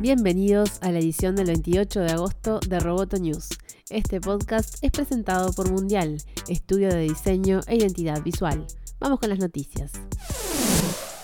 Bienvenidos a la edición del 28 de agosto de Roboto News. Este podcast es presentado por Mundial, estudio de diseño e identidad visual. Vamos con las noticias.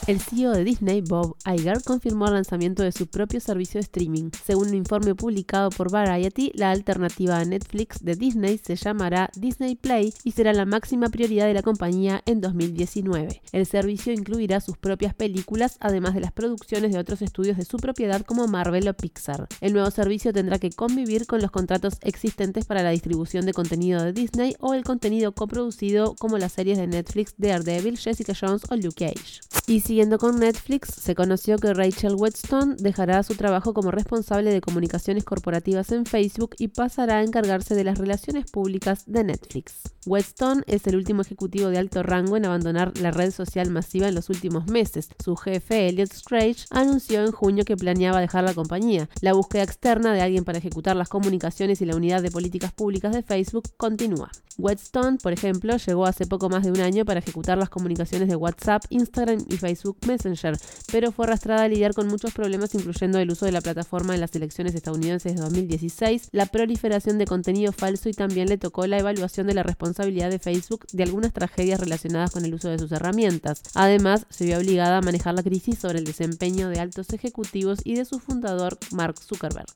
El CEO de Disney, Bob Iger, confirmó el lanzamiento de su propio servicio de streaming. Según un informe publicado por Variety, la alternativa a Netflix de Disney se llamará Disney Play y será la máxima prioridad de la compañía en 2019. El servicio incluirá sus propias películas, además de las producciones de otros estudios de su propiedad como Marvel o Pixar. El nuevo servicio tendrá que convivir con los contratos existentes para la distribución de contenido de Disney o el contenido coproducido como las series de Netflix Daredevil, Jessica Jones o Luke Cage. Y siguiendo con Netflix, se conoció que Rachel Whetstone dejará su trabajo como responsable de comunicaciones corporativas en Facebook y pasará a encargarse de las relaciones públicas de Netflix. Whetstone es el último ejecutivo de alto rango en abandonar la red social masiva en los últimos meses. Su jefe, Elliot Strange, anunció en junio que planeaba dejar la compañía. La búsqueda externa de alguien para ejecutar las comunicaciones y la unidad de políticas públicas de Facebook continúa. Whetstone, por ejemplo, llegó hace poco más de un año para ejecutar las comunicaciones de WhatsApp, Instagram y Facebook Messenger, pero fue arrastrada a lidiar con muchos problemas incluyendo el uso de la plataforma en las elecciones estadounidenses de 2016, la proliferación de contenido falso y también le tocó la evaluación de la responsabilidad de Facebook de algunas tragedias relacionadas con el uso de sus herramientas. Además, se vio obligada a manejar la crisis sobre el desempeño de altos ejecutivos y de su fundador, Mark Zuckerberg.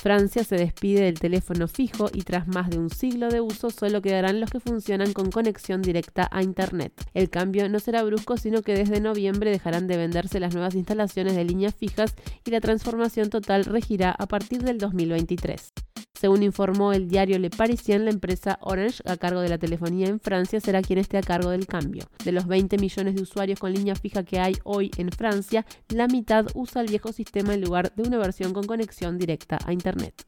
Francia se despide del teléfono fijo y tras más de un siglo de uso solo quedarán los que funcionan con conexión directa a Internet. El cambio no será brusco, sino que desde noviembre dejarán de venderse las nuevas instalaciones de líneas fijas y la transformación total regirá a partir del 2023. Según informó el diario Le Parisien, la empresa Orange, a cargo de la telefonía en Francia, será quien esté a cargo del cambio. De los 20 millones de usuarios con línea fija que hay hoy en Francia, la mitad usa el viejo sistema en lugar de una versión con conexión directa a Internet.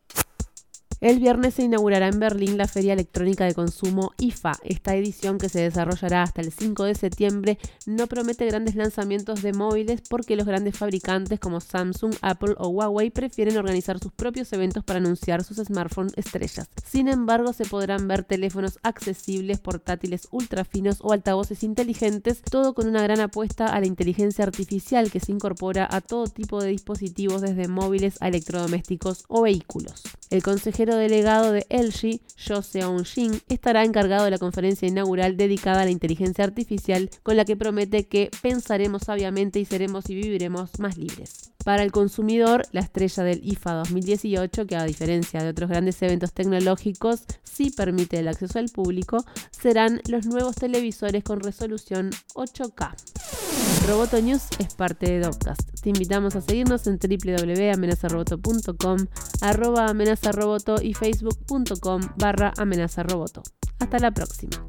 El viernes se inaugurará en Berlín la Feria Electrónica de Consumo IFA. Esta edición, que se desarrollará hasta el 5 de septiembre, no promete grandes lanzamientos de móviles porque los grandes fabricantes como Samsung, Apple o Huawei prefieren organizar sus propios eventos para anunciar sus smartphones estrellas. Sin embargo, se podrán ver teléfonos accesibles, portátiles ultra finos o altavoces inteligentes, todo con una gran apuesta a la inteligencia artificial que se incorpora a todo tipo de dispositivos desde móviles a electrodomésticos o vehículos. El consejero delegado de LG, Jo Seon-jin, estará encargado de la conferencia inaugural dedicada a la inteligencia artificial, con la que promete que pensaremos sabiamente y seremos y viviremos más libres. Para el consumidor, la estrella del IFA 2018, que a diferencia de otros grandes eventos tecnológicos sí permite el acceso al público, serán los nuevos televisores con resolución 8K. Roboto News es parte de Dopcast. Te invitamos a seguirnos en www.amenazaroboto.com, arroba amenazaroboto y facebook.com barra amenazaroboto. Hasta la próxima.